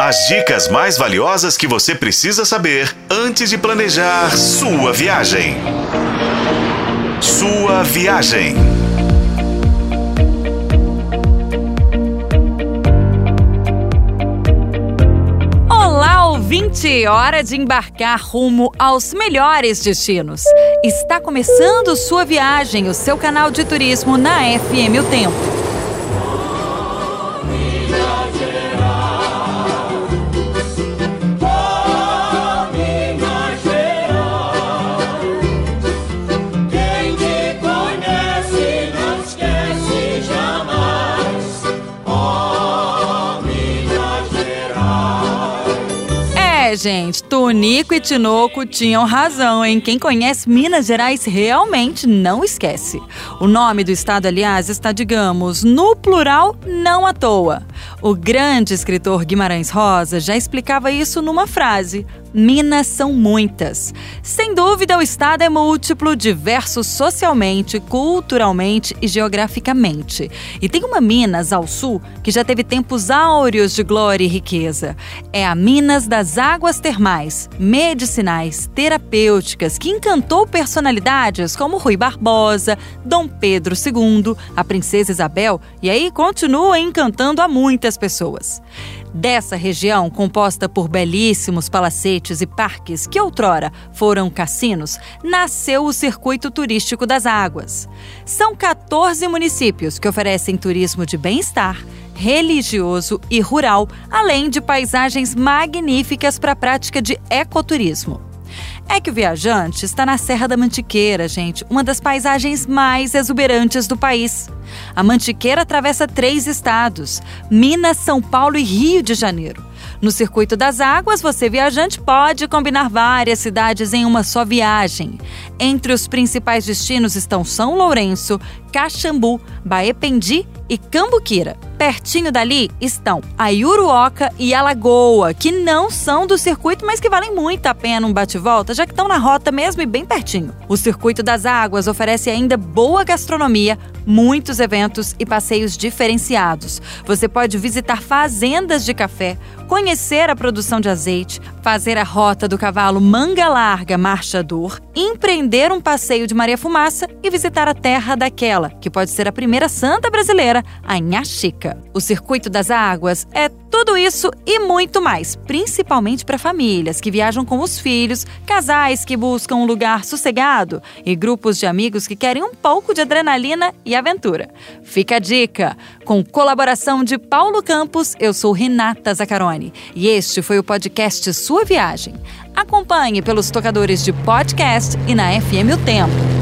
As dicas mais valiosas que você precisa saber antes de planejar sua viagem. Sua viagem. Olá, ouvinte! Hora de embarcar rumo aos melhores destinos. Está começando sua viagem, o seu canal de turismo na FM O Tempo. Gente, Tonico e Tinoco tinham razão, hein? Quem conhece Minas Gerais realmente não esquece. O nome do estado, aliás, está, digamos, no plural, não à toa. O grande escritor Guimarães Rosa já explicava isso numa frase: Minas são muitas. Sem dúvida, o estado é múltiplo, diverso socialmente, culturalmente e geograficamente. E tem uma Minas ao sul que já teve tempos áureos de glória e riqueza. É a Minas das águas termais, medicinais, terapêuticas, que encantou personalidades como Rui Barbosa, Dom Pedro II, a Princesa Isabel e aí continua encantando a muitas pessoas. Dessa região, composta por belíssimos palacetes e parques que outrora foram cassinos, nasceu o Circuito Turístico das Águas. São 14 municípios que oferecem turismo de bem-estar, religioso e rural, além de paisagens magníficas para a prática de ecoturismo. É que o viajante está na Serra da Mantiqueira, gente, uma das paisagens mais exuberantes do país. A Mantiqueira atravessa três estados: Minas, São Paulo e Rio de Janeiro. No Circuito das Águas, você viajante pode combinar várias cidades em uma só viagem. Entre os principais destinos estão São Lourenço, Caxambu, Baependi e Cambuquira. Pertinho dali estão a Iuruoca e a Lagoa, que não são do circuito, mas que valem muito a pena um bate-volta, já que estão na rota mesmo e bem pertinho. O Circuito das Águas oferece ainda boa gastronomia, muitos eventos e passeios diferenciados. Você pode visitar fazendas de café, conhecer a produção de azeite, fazer a rota do cavalo Manga Larga Marchador, empreender um passeio de Maria Fumaça e visitar a Terra daquela, que pode ser a primeira santa brasileira, a Inhaxica. O Circuito das Águas é tudo isso e muito mais, principalmente para famílias que viajam com os filhos, casais que buscam um lugar sossegado e grupos de amigos que querem um pouco de adrenalina e aventura. Fica a dica! Com colaboração de Paulo Campos, eu sou Renata Zacaroni e este foi o podcast Sua Viagem. Acompanhe pelos tocadores de podcast e na FM O Tempo.